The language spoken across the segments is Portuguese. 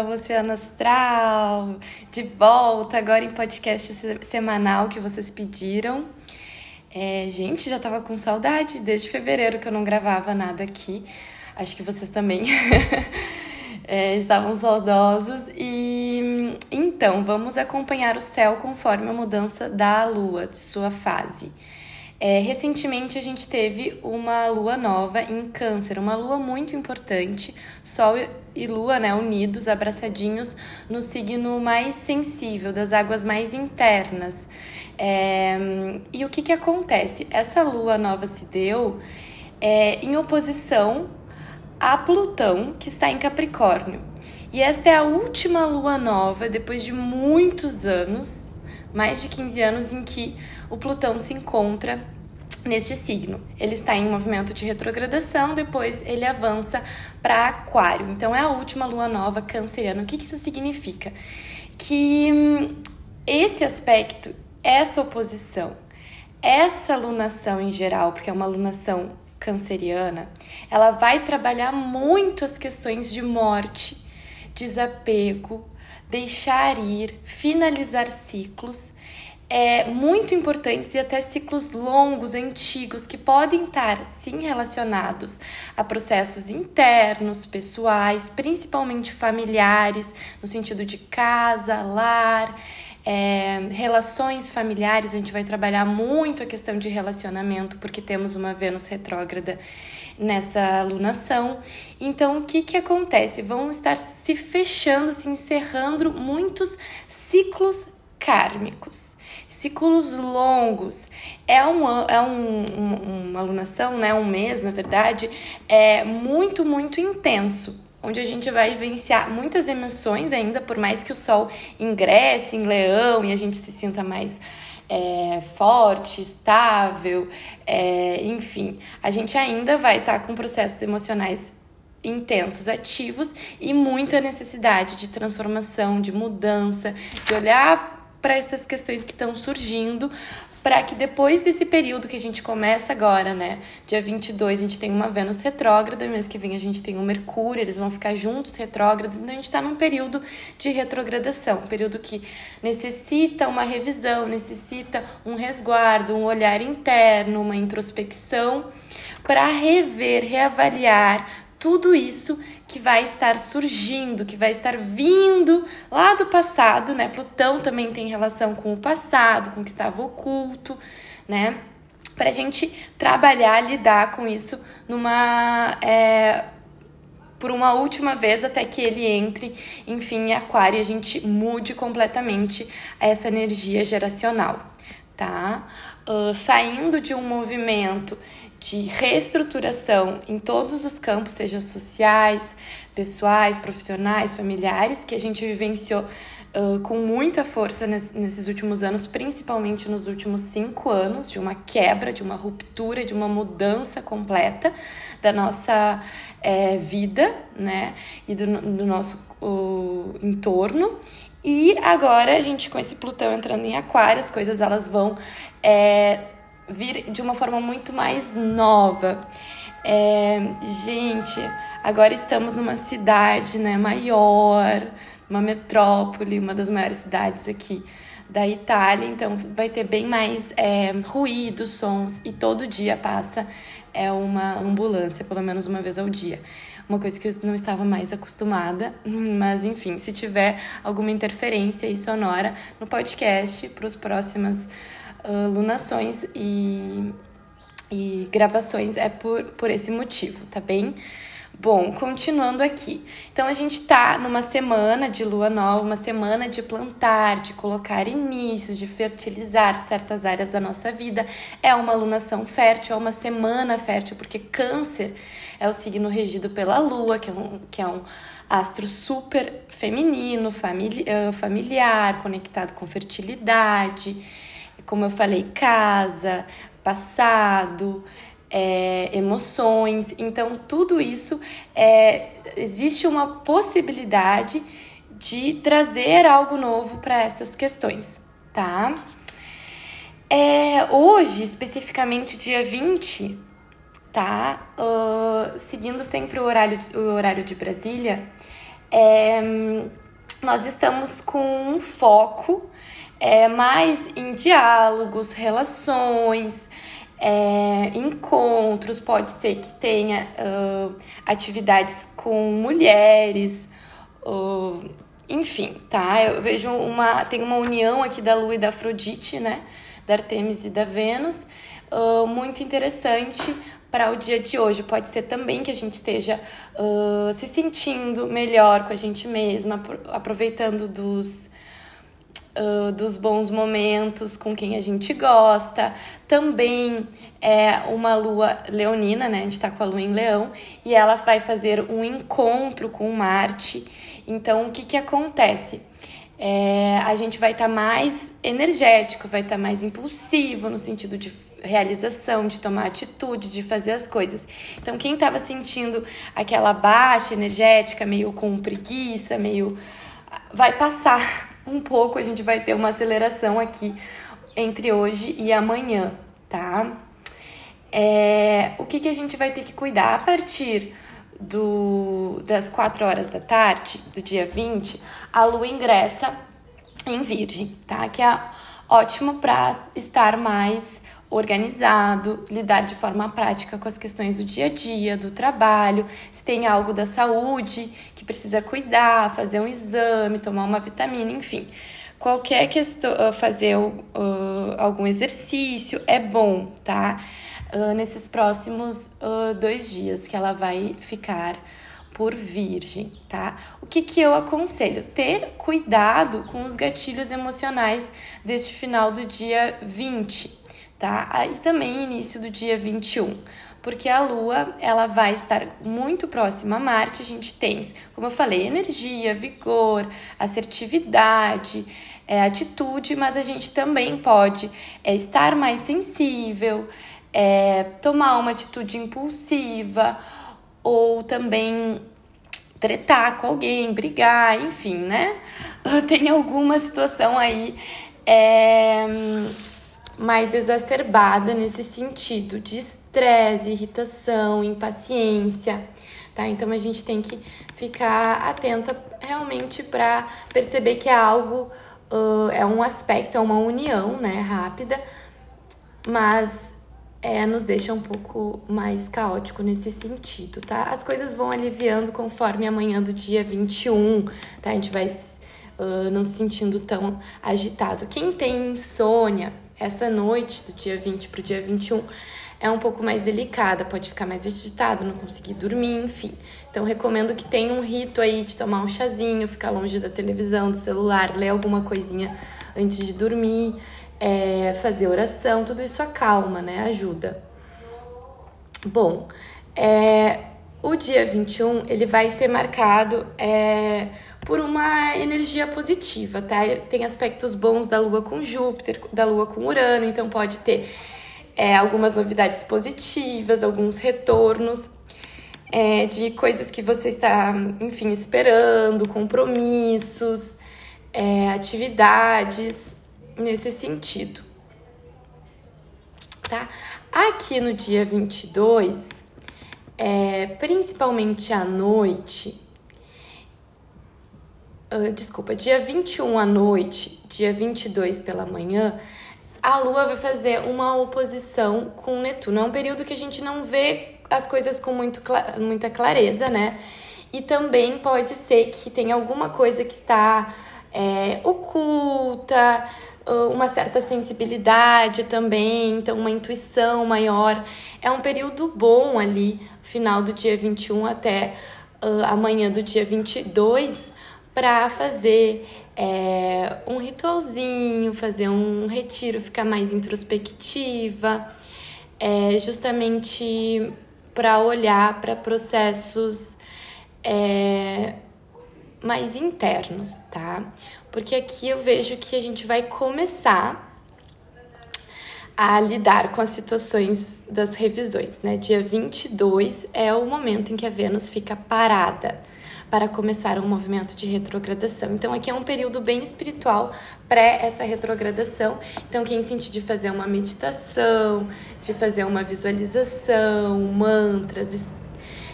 ao Oceano Astral, de volta agora em podcast semanal que vocês pediram. É, gente, já tava com saudade desde fevereiro que eu não gravava nada aqui. Acho que vocês também é, estavam saudosos. E então, vamos acompanhar o céu conforme a mudança da lua, de sua fase. É, recentemente a gente teve uma lua nova em Câncer, uma lua muito importante, Sol e Lua né, unidos, abraçadinhos no signo mais sensível, das águas mais internas. É, e o que, que acontece? Essa lua nova se deu é, em oposição a Plutão, que está em Capricórnio. E esta é a última lua nova, depois de muitos anos, mais de 15 anos, em que o Plutão se encontra neste signo. Ele está em movimento de retrogradação, depois ele avança para Aquário. Então é a última lua nova canceriana. O que, isso significa? Que hum, esse aspecto, essa oposição, essa lunação em geral, porque é uma lunação canceriana, ela vai trabalhar muito as questões de morte, desapego, deixar ir, finalizar ciclos é, muito importantes e até ciclos longos, antigos, que podem estar sim relacionados a processos internos, pessoais, principalmente familiares, no sentido de casa, lar. É, relações familiares, a gente vai trabalhar muito a questão de relacionamento, porque temos uma Vênus retrógrada nessa lunação. Então, o que, que acontece? Vão estar se fechando, se encerrando muitos ciclos kármicos ciclos longos. É, um, é um, um, uma alunação, né, um mês, na verdade, é muito, muito intenso. Onde a gente vai vivenciar muitas emoções ainda, por mais que o sol ingresse em leão e a gente se sinta mais é, forte, estável, é, enfim, a gente ainda vai estar tá com processos emocionais intensos, ativos e muita necessidade de transformação, de mudança, de olhar para essas questões que estão surgindo, para que depois desse período que a gente começa agora, né, dia 22, a gente tem uma Vênus retrógrada, mês que vem a gente tem um Mercúrio, eles vão ficar juntos retrógrados, então a gente está num período de retrogradação, um período que necessita uma revisão, necessita um resguardo, um olhar interno, uma introspecção, para rever, reavaliar tudo isso que vai estar surgindo, que vai estar vindo lá do passado, né? Plutão também tem relação com o passado, com o que estava oculto, né? Para a gente trabalhar, lidar com isso numa. É, por uma última vez até que ele entre, enfim, em aquário e a gente mude completamente essa energia geracional, tá? Uh, saindo de um movimento de reestruturação em todos os campos, seja sociais, pessoais, profissionais, familiares, que a gente vivenciou uh, com muita força nesses últimos anos, principalmente nos últimos cinco anos, de uma quebra, de uma ruptura, de uma mudança completa da nossa é, vida, né, e do, do nosso entorno. E agora a gente com esse Plutão entrando em Aquário, as coisas elas vão é, vir de uma forma muito mais nova. É, gente, agora estamos numa cidade né, maior, uma metrópole, uma das maiores cidades aqui da Itália, então vai ter bem mais é, ruído, sons, e todo dia passa é uma ambulância, pelo menos uma vez ao dia. Uma coisa que eu não estava mais acostumada, mas enfim, se tiver alguma interferência sonora no podcast para os próximas uh, lunações e, e gravações é por, por esse motivo, tá bem? Bom, continuando aqui. Então a gente tá numa semana de lua nova, uma semana de plantar, de colocar inícios, de fertilizar certas áreas da nossa vida. É uma lunação fértil, é uma semana fértil, porque Câncer é o signo regido pela lua, que é um, que é um astro super feminino, famili familiar, conectado com fertilidade como eu falei, casa, passado, é, emoções. Então, tudo isso é, existe uma possibilidade de trazer algo novo para essas questões, tá? É, hoje, especificamente dia 20, tá? Uh, seguindo sempre o horário, o horário de Brasília, é, nós estamos com um foco é, mais em diálogos, relações, é, encontros, pode ser que tenha uh, atividades com mulheres, uh, enfim, tá? Eu vejo uma. Tem uma união aqui da Lua e da Afrodite, né? Da Artemis e da Vênus, uh, muito interessante para o dia de hoje. Pode ser também que a gente esteja se sentindo melhor com a gente mesma, aproveitando dos, dos bons momentos com quem a gente gosta. Também é uma lua leonina, né? A gente está com a lua em leão e ela vai fazer um encontro com Marte. Então, o que, que acontece? É, a gente vai estar tá mais energético, vai estar tá mais impulsivo no sentido de realização, de tomar atitudes, de fazer as coisas. Então, quem estava sentindo aquela baixa energética, meio com preguiça, meio. vai passar um pouco, a gente vai ter uma aceleração aqui entre hoje e amanhã, tá? É, o que, que a gente vai ter que cuidar? A partir do, das 4 horas da tarde, do dia 20, a lua ingressa em Virgem, tá? Que é ótimo para estar mais organizado, lidar de forma prática com as questões do dia a dia, do trabalho, se tem algo da saúde que precisa cuidar, fazer um exame, tomar uma vitamina, enfim. Qualquer questão, ah, fazer uh, algum exercício é bom, tá? Uh, nesses próximos uh, dois dias que ela vai ficar por virgem, tá? O que, que eu aconselho? Ter cuidado com os gatilhos emocionais deste final do dia 20, tá? Aí também início do dia 21, porque a Lua ela vai estar muito próxima a Marte. A gente tem, como eu falei, energia, vigor, assertividade, é, atitude, mas a gente também pode é, estar mais sensível, é, tomar uma atitude impulsiva ou também tretar com alguém, brigar, enfim, né? Tem alguma situação aí é, mais exacerbada nesse sentido de estresse, irritação, impaciência, tá? Então a gente tem que ficar atenta realmente para perceber que é algo, uh, é um aspecto, é uma união, né, rápida, mas é, nos deixa um pouco mais caótico nesse sentido, tá? As coisas vão aliviando conforme amanhã do dia 21, tá? A gente vai uh, não se sentindo tão agitado. Quem tem insônia, essa noite do dia 20 para o dia 21 é um pouco mais delicada, pode ficar mais agitado, não conseguir dormir, enfim. Então, recomendo que tenha um rito aí de tomar um chazinho, ficar longe da televisão, do celular, ler alguma coisinha antes de dormir, é, fazer oração, tudo isso acalma, né? Ajuda. Bom, é, o dia 21 ele vai ser marcado. É, por uma energia positiva, tá? Tem aspectos bons da Lua com Júpiter, da Lua com Urano, então pode ter é, algumas novidades positivas, alguns retornos é, de coisas que você está, enfim, esperando, compromissos, é, atividades nesse sentido, tá? Aqui no dia 22, é, principalmente à noite, uh, desculpa, dia 21 à noite, dia 22 pela manhã, a Lua vai fazer uma oposição com Netuno. É um período que a gente não vê as coisas com muito, muita clareza, né? E também pode ser que tenha alguma coisa que está é, oculta, uma certa sensibilidade também, então uma intuição maior. É um período bom ali, final do dia 21 até uh, amanhã do dia 22, para fazer é, um ritualzinho, fazer um retiro, ficar mais introspectiva, é, justamente para olhar para processos é, mais internos, tá? Porque aqui eu vejo que a gente vai começar a lidar com as situações das revisões, né? Dia 22 é o momento em que a Vênus fica parada para começar um movimento de retrogradação. Então, aqui é um período bem espiritual pré essa retrogradação. Então, quem sentir de fazer uma meditação, de fazer uma visualização, mantras,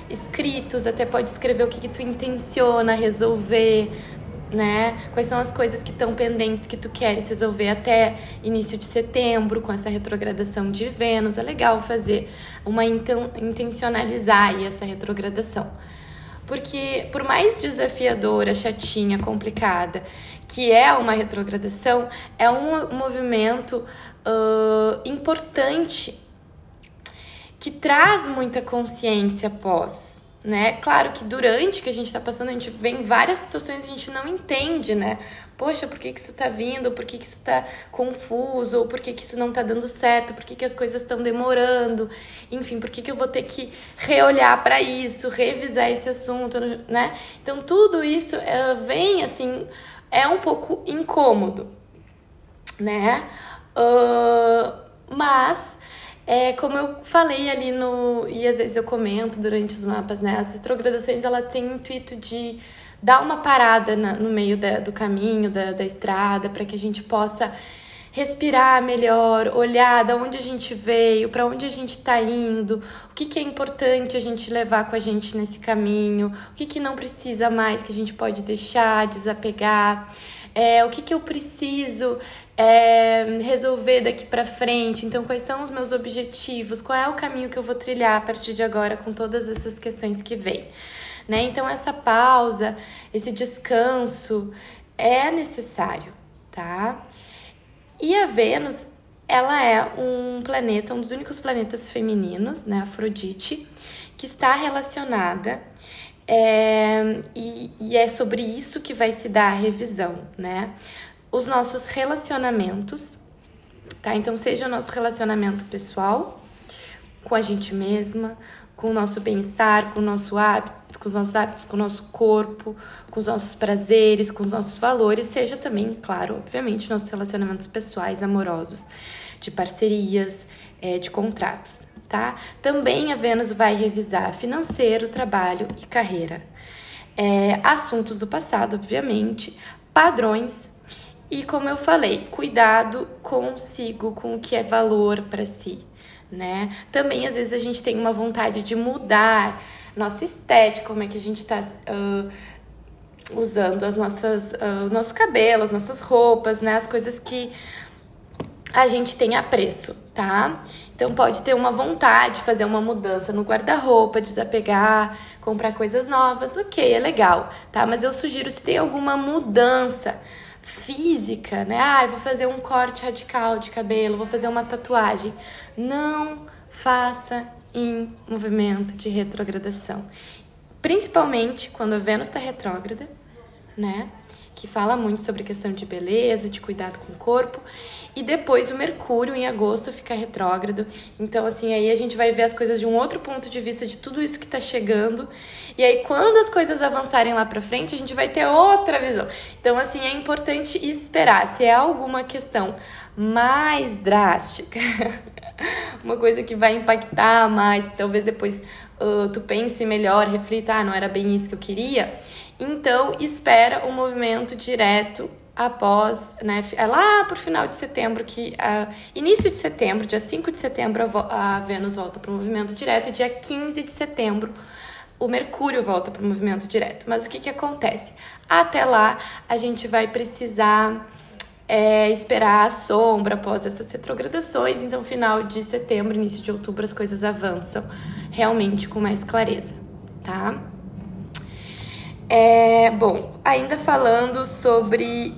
escritos, até pode escrever o que, que tu intenciona resolver, né? Quais são as coisas que estão pendentes que tu queres resolver até início de setembro, com essa retrogradação de Vênus. É legal fazer uma intencionalizar essa retrogradação. Porque por mais desafiadora, chatinha, complicada que é uma retrogradação, é um movimento uh, importante que traz muita consciência pós né? Claro que durante que a gente está passando, a gente vê em várias situações a gente não entende, né? Poxa, por que, que isso está vindo? Por que, que isso está confuso? Ou por que, que isso não está dando certo? Por que, que as coisas estão demorando? Enfim, por que, que eu vou ter que reolhar para isso, revisar esse assunto, né? Então, tudo isso é, vem assim, é um pouco incômodo, né? Uh, mas é, como eu falei ali no. E às vezes eu comento durante os mapas, né? As retrogradações ela tem o intuito de dar uma parada na, no meio da, do caminho, da, da estrada, para que a gente possa respirar melhor, olhar da onde a gente veio, para onde a gente está indo, o que, que é importante a gente levar com a gente nesse caminho, o que, que não precisa mais, que a gente pode deixar, desapegar, é, o que, que eu preciso é, resolver daqui para frente. Então, quais são os meus objetivos? Qual é o caminho que eu vou trilhar a partir de agora com todas essas questões que vêm? Né? Então, essa pausa, esse descanso é necessário, tá? E a Vênus, ela é um planeta, um dos únicos planetas femininos, né, Afrodite, que está relacionada é, e, e é sobre isso que vai se dar a revisão, né? os nossos relacionamentos, tá? Então, seja o nosso relacionamento pessoal, com a gente mesma, com o nosso bem-estar, com o nosso hábito, com os nossos hábitos, com o nosso corpo, com os nossos prazeres, com os nossos valores, seja também, claro, obviamente, nossos relacionamentos pessoais, amorosos, de parcerias, é, de contratos, tá? Também a Vênus vai revisar financeiro, trabalho e carreira. É, assuntos do passado, obviamente, padrões e como eu falei, cuidado consigo, com o que é valor para si, né? Também às vezes a gente tem uma vontade de mudar nossa estética, como é que a gente está uh, usando as nossas, uh, nosso cabelo, as nossas roupas, né? As coisas que a gente tem apreço, tá? Então pode ter uma vontade de fazer uma mudança no guarda-roupa, desapegar, comprar coisas novas, ok, é legal, tá? Mas eu sugiro se tem alguma mudança física, né? Ah, eu vou fazer um corte radical de cabelo, vou fazer uma tatuagem. Não faça em movimento de retrogradação. Principalmente quando a Vênus está retrógrada, né? Que fala muito sobre questão de beleza, de cuidado com o corpo. E depois o Mercúrio em agosto fica retrógrado. Então, assim, aí a gente vai ver as coisas de um outro ponto de vista de tudo isso que tá chegando. E aí, quando as coisas avançarem lá pra frente, a gente vai ter outra visão. Então, assim, é importante esperar. Se é alguma questão mais drástica, uma coisa que vai impactar mais, que talvez depois uh, tu pense melhor, reflita, ah, não era bem isso que eu queria. Então, espera o movimento direto após, né, é lá por final de setembro, que uh, início de setembro, dia 5 de setembro, a, a Vênus volta para o movimento direto, e dia 15 de setembro o Mercúrio volta para o movimento direto. Mas o que, que acontece? Até lá, a gente vai precisar é, esperar a sombra após essas retrogradações. Então, final de setembro, início de outubro, as coisas avançam realmente com mais clareza, tá? É, bom, ainda falando sobre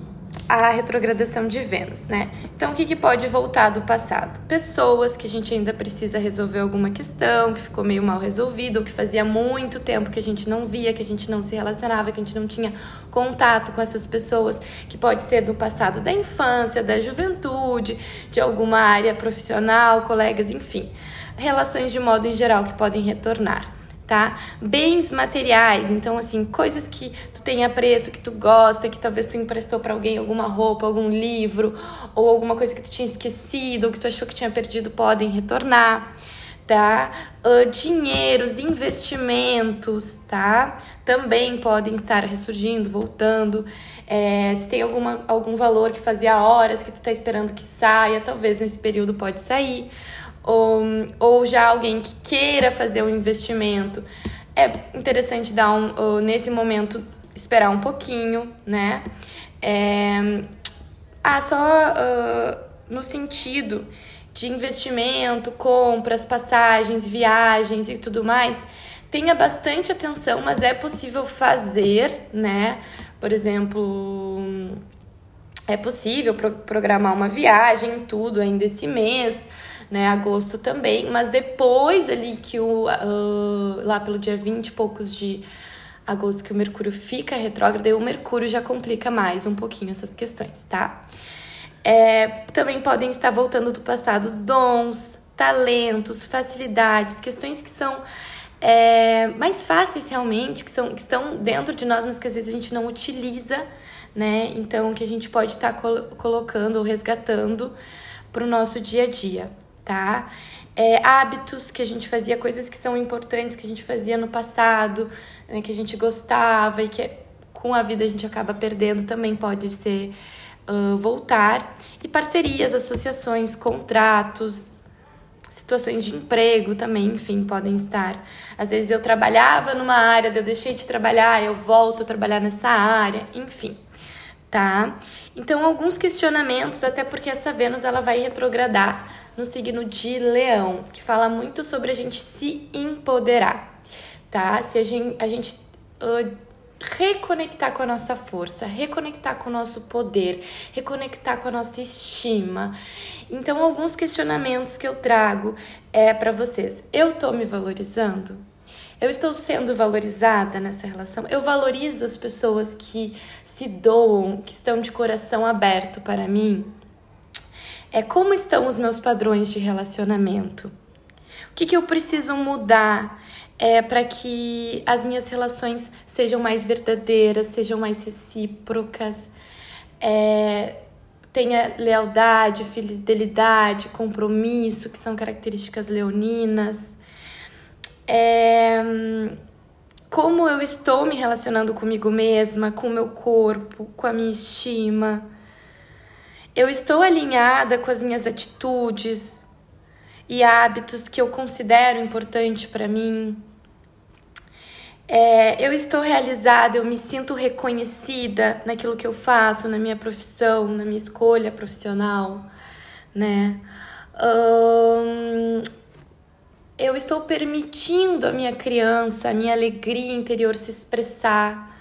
a retrogradação de Vênus, né? Então, o que, que pode voltar do passado? Pessoas que a gente ainda precisa resolver alguma questão, que ficou meio mal resolvida, ou que fazia muito tempo que a gente não via, que a gente não se relacionava, que a gente não tinha contato com essas pessoas, que pode ser do passado da infância, da juventude, de alguma área profissional, colegas, enfim. Relações de modo em geral que podem retornar tá? Bens materiais, então assim, coisas que tu tem apreço, que tu gosta, que talvez tu emprestou para alguém alguma roupa, algum livro, ou alguma coisa que tu tinha esquecido, ou que tu achou que tinha perdido, podem retornar, tá? Uh, dinheiros, investimentos, tá? Também podem estar ressurgindo, voltando. É, se tem alguma, algum valor que fazia horas que tu tá esperando que saia, talvez nesse período pode sair ou, ou já alguém que queira fazer um investimento é interessante dar um, uh, nesse momento esperar um pouquinho, né? É, ah, só uh, no sentido de investimento, compras, passagens, viagens e tudo mais, tenha bastante atenção, mas é possível fazer, né? Por exemplo, é possível pro programar uma viagem, tudo ainda esse mês, né? Agosto também, mas depois ali que o uh, lá pelo dia 20 e poucos de agosto que o Mercúrio fica retrógrado, o Mercúrio já complica mais um pouquinho essas questões, tá? É, também podem estar voltando do passado dons, talentos, facilidades, questões que são é, mais fáceis realmente, que, são, que estão dentro de nós, mas que às vezes a gente não utiliza, né? Então, que a gente pode estar col colocando ou resgatando para o nosso dia a dia, tá? É, hábitos que a gente fazia, coisas que são importantes que a gente fazia no passado, né, que a gente gostava e que com a vida a gente acaba perdendo, também pode ser uh, voltar. E parcerias, associações, contratos, situações de emprego também, enfim, podem estar. Às vezes eu trabalhava numa área, eu deixei de trabalhar, eu volto a trabalhar nessa área, enfim, tá? Então, alguns questionamentos, até porque essa Vênus ela vai retrogradar no signo de Leão, que fala muito sobre a gente se empoderar, tá? Se a gente, a gente uh, reconectar com a nossa força, reconectar com o nosso poder, reconectar com a nossa estima. Então, alguns questionamentos que eu trago é para vocês. Eu tô me valorizando? Eu estou sendo valorizada nessa relação? Eu valorizo as pessoas que se doam, que estão de coração aberto para mim? É como estão os meus padrões de relacionamento? O que, que eu preciso mudar? é, para que as minhas relações sejam mais verdadeiras, sejam mais recíprocas, é, tenha lealdade, fidelidade, compromisso, que são características leoninas. É, como eu estou me relacionando comigo mesma, com o meu corpo, com a minha estima. Eu estou alinhada com as minhas atitudes e hábitos que eu considero importante para mim. É, eu estou realizada, eu me sinto reconhecida naquilo que eu faço, na minha profissão, na minha escolha profissional, né? eu estou permitindo a minha criança, a minha alegria interior se expressar.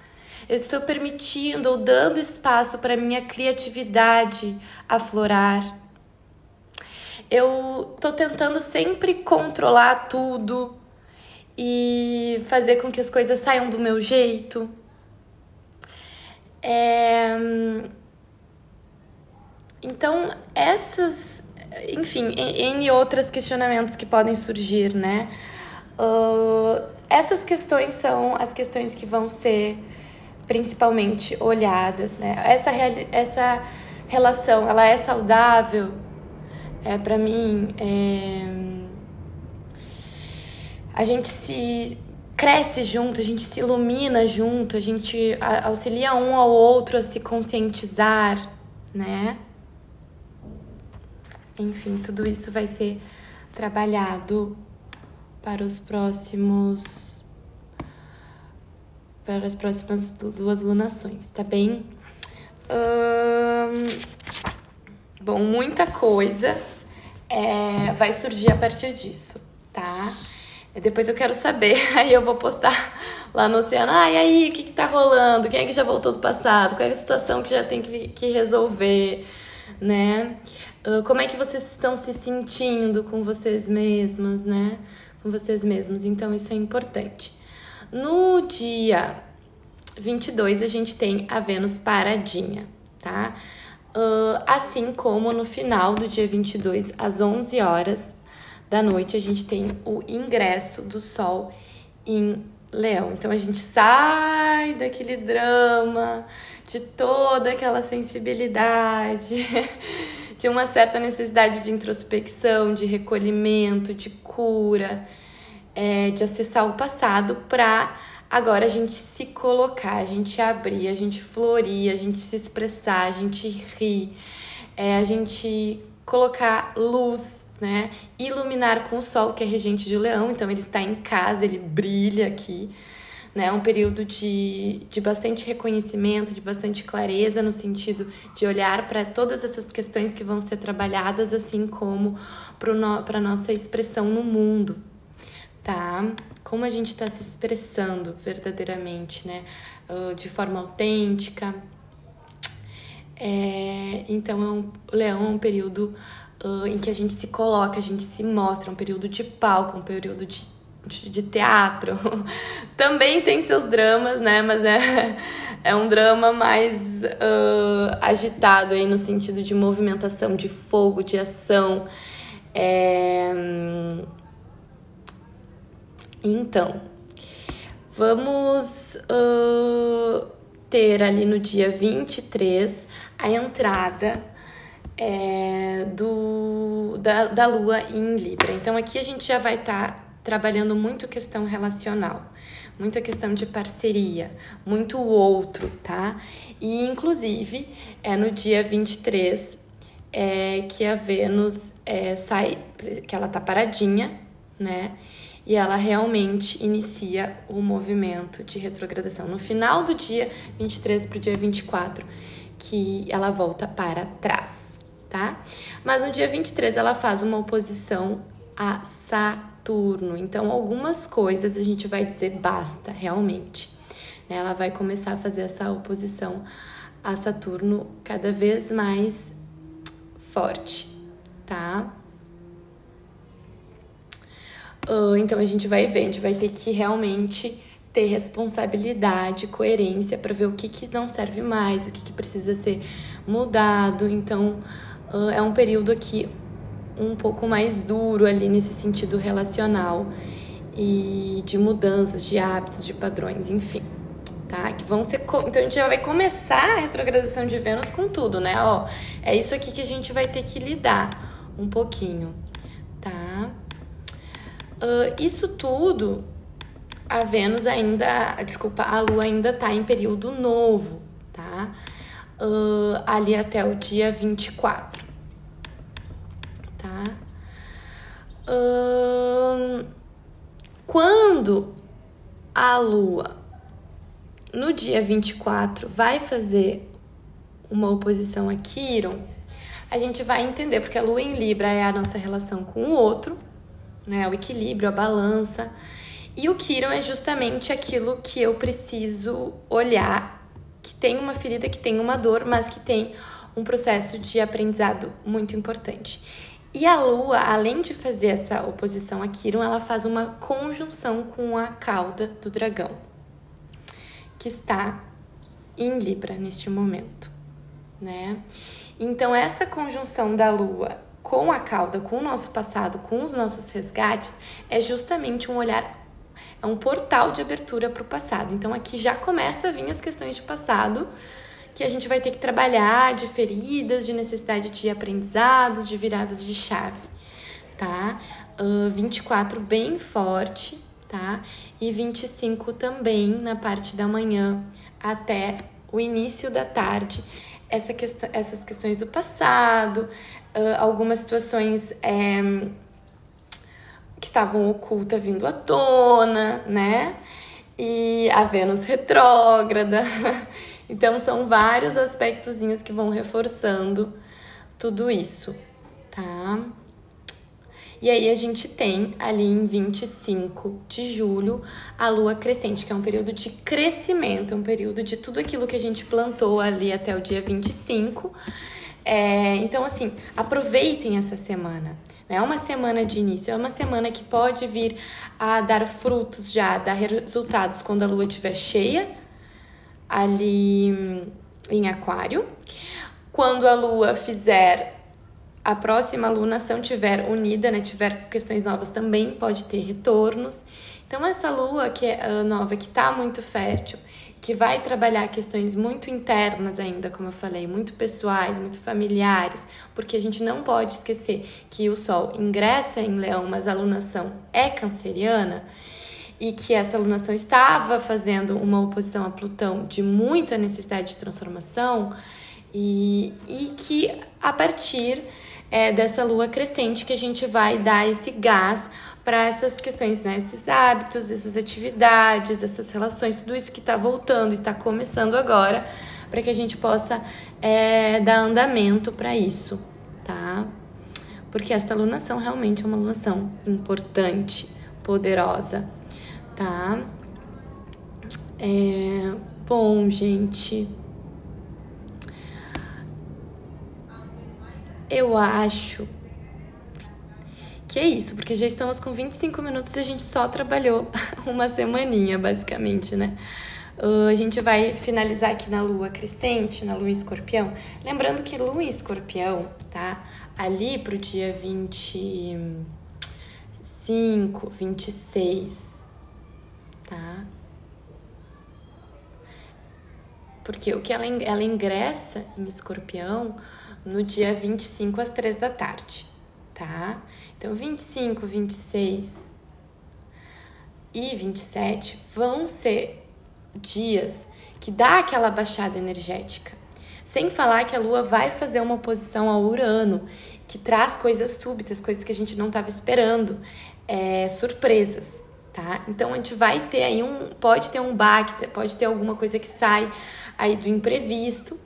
Eu estou permitindo ou dando espaço para minha criatividade aflorar. Eu estou tentando sempre controlar tudo, e fazer com que as coisas saiam do meu jeito. É... Então, essas, enfim, N outros questionamentos que podem surgir, né? Uh, essas questões são as questões que vão ser principalmente olhadas, né? Essa, essa relação, ela é saudável? É, para mim, é a gente se cresce junto, a gente se ilumina junto, a gente auxilia um ao outro a se conscientizar, né? Enfim, tudo isso vai ser trabalhado para os próximos para as próximas duas lunações, tá bem? Hum, bom, muita coisa é, vai surgir a partir disso, tá? Depois eu quero saber, aí eu vou postar lá no oceano. Ah, e aí, o que, que tá rolando? Quem é que já voltou do passado? Qual é a situação que já tem que, que resolver, né? Como é que vocês estão se sentindo com vocês mesmas, né? Com vocês mesmos. Então, isso é importante. No dia 22, a gente tem a Vênus paradinha, tá? Uh, assim como no final do dia 22, às 11 horas, da noite, a gente tem o ingresso do Sol em Leão. Então a gente sai daquele drama, de toda aquela sensibilidade, de uma certa necessidade de introspecção, de recolhimento, de cura, é, de acessar o passado para agora a gente se colocar, a gente abrir, a gente florir, a gente se expressar, a gente rir, é, a gente colocar luz né? Iluminar com o Sol, que é regente de Leão, então ele está em casa, ele brilha aqui. Né? Um período de, de bastante reconhecimento, de bastante clareza, no sentido de olhar para todas essas questões que vão ser trabalhadas, assim como para a nossa expressão no mundo, tá? Como a gente está se expressando verdadeiramente, né? Uh, de forma autêntica. É, então, é um, o leão é um período uh, em que a gente se coloca, a gente se mostra, um período de palco, um período de, de, de teatro. Também tem seus dramas, né? Mas é, é um drama mais uh, agitado aí no sentido de movimentação, de fogo, de ação. É... Então, vamos uh, ter ali no dia 23 a entrada é, do, da, da Lua em Libra. Então aqui a gente já vai estar tá trabalhando muito questão relacional, muita questão de parceria, muito outro, tá? E inclusive é no dia 23 é, que a Vênus é, sai, que ela tá paradinha, né? E ela realmente inicia o movimento de retrogradação. No final do dia 23 para o dia 24, que ela volta para trás tá? Mas no dia 23 ela faz uma oposição a Saturno. Então, algumas coisas a gente vai dizer basta, realmente. Né? Ela vai começar a fazer essa oposição a Saturno cada vez mais forte, tá? Então a gente vai ver, a gente vai ter que realmente ter responsabilidade, coerência para ver o que, que não serve mais, o que, que precisa ser mudado. Então, é um período aqui um pouco mais duro ali nesse sentido relacional e de mudanças de hábitos, de padrões, enfim. Tá? Que vão ser. Então a gente já vai começar a retrogradação de Vênus com tudo, né? Ó, é isso aqui que a gente vai ter que lidar um pouquinho, tá? Uh, isso tudo, a Vênus ainda. Desculpa, a Lua ainda tá em período novo, tá? uh, ali até o dia 24, tá? Uh, quando a lua no dia 24 vai fazer uma oposição a Quiron, a gente vai entender, porque a lua em Libra é a nossa relação com o outro, né? O equilíbrio, a balança. E o Quiron é justamente aquilo que eu preciso olhar que tem uma ferida, que tem uma dor, mas que tem um processo de aprendizado muito importante. E a Lua, além de fazer essa oposição a Quiron, ela faz uma conjunção com a cauda do dragão, que está em Libra neste momento, né? Então essa conjunção da Lua com a cauda, com o nosso passado, com os nossos resgates, é justamente um olhar é um portal de abertura para o passado. Então aqui já começa a vir as questões de passado que a gente vai ter que trabalhar, de feridas, de necessidade de aprendizados, de viradas de chave, tá? Uh, 24 bem forte, tá? E 25 também na parte da manhã até o início da tarde. Essa questão, essas questões do passado, uh, algumas situações. É, que estavam ocultas vindo à tona, né? E a Vênus retrógrada. Então são vários aspectozinhos que vão reforçando tudo isso, tá? E aí a gente tem ali em 25 de julho a lua crescente, que é um período de crescimento, um período de tudo aquilo que a gente plantou ali até o dia 25. É, então, assim, aproveitem essa semana. É uma semana de início, é uma semana que pode vir a dar frutos já, dar resultados quando a lua estiver cheia, ali em Aquário. Quando a lua fizer a próxima lunação tiver unida, né, tiver questões novas, também pode ter retornos. Então essa lua que é uh, nova, que está muito fértil, que vai trabalhar questões muito internas ainda, como eu falei, muito pessoais, muito familiares, porque a gente não pode esquecer que o Sol ingressa em Leão, mas a alunação é canceriana e que essa alunação estava fazendo uma oposição a Plutão de muita necessidade de transformação e, e que a partir é, dessa lua crescente que a gente vai dar esse gás para essas questões, né? Esses hábitos, essas atividades, essas relações, tudo isso que está voltando e está começando agora, para que a gente possa é, dar andamento para isso, tá? Porque esta alunação realmente é uma alunação importante, poderosa, tá? É, bom, gente. Eu acho que é isso, porque já estamos com 25 minutos e a gente só trabalhou uma semaninha, basicamente, né? Uh, a gente vai finalizar aqui na lua crescente, na lua escorpião. Lembrando que lua escorpião, tá? Ali pro dia 25, 26, tá? Porque o que ela, ela ingressa em escorpião no dia 25 às 3 da tarde, tá? Então, 25, 26 e 27 vão ser dias que dá aquela baixada energética. Sem falar que a Lua vai fazer uma oposição ao Urano, que traz coisas súbitas, coisas que a gente não estava esperando, é, surpresas, tá? Então a gente vai ter aí um. Pode ter um baque, pode ter alguma coisa que sai aí do imprevisto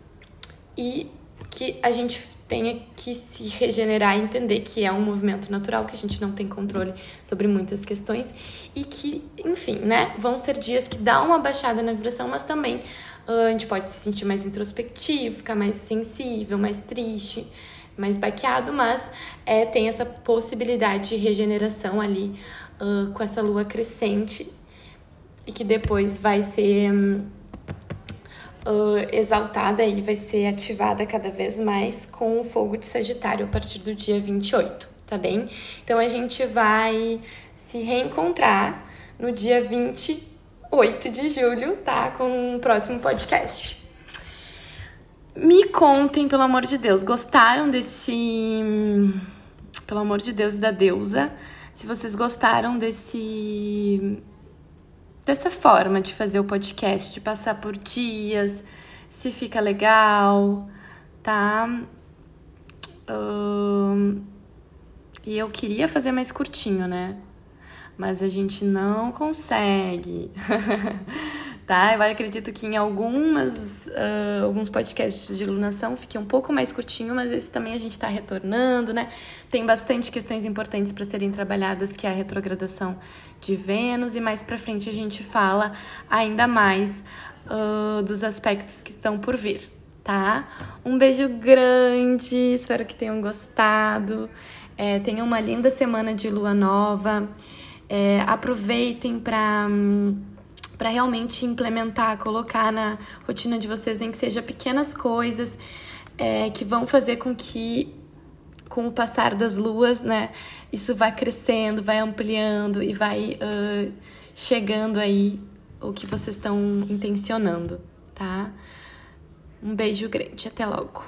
e que a gente tenha que se regenerar e entender que é um movimento natural, que a gente não tem controle sobre muitas questões e que, enfim, né, vão ser dias que dá uma baixada na vibração, mas também uh, a gente pode se sentir mais introspectivo, ficar mais sensível, mais triste, mais baqueado, mas é, tem essa possibilidade de regeneração ali uh, com essa lua crescente e que depois vai ser. Um, uh, exaltada e vai ser ativada cada vez mais com o fogo de Sagitário a partir do dia 28, tá bem? Então a gente vai se reencontrar no dia 28 de julho, tá? Com o próximo podcast. Me contem, pelo amor de Deus, gostaram desse. Pelo amor de Deus e da deusa. Se vocês gostaram desse dessa forma de fazer o podcast, de passar por dias, se fica legal, tá? E eu queria fazer mais curtinho, né? Mas a gente não consegue. tá? Eu acredito que em algumas, uh, alguns podcasts de iluminação fique um pouco mais curtinho, mas esse também a gente está retornando, né? Tem bastante questões importantes para serem trabalhadas, que é a retrogradação de Vênus, e mais para frente a gente fala ainda mais uh, dos aspectos que estão por vir, tá? Um beijo grande, espero que tenham gostado. É, tenham uma linda semana de lua nova. É, aproveitem para. Hum, para realmente implementar, colocar na rotina de vocês, nem que seja pequenas coisas é, que vão fazer com que, com o passar das luas, né, isso vai crescendo, vai ampliando e vai uh, chegando aí o que vocês estão intencionando, tá? Um beijo grande, até logo.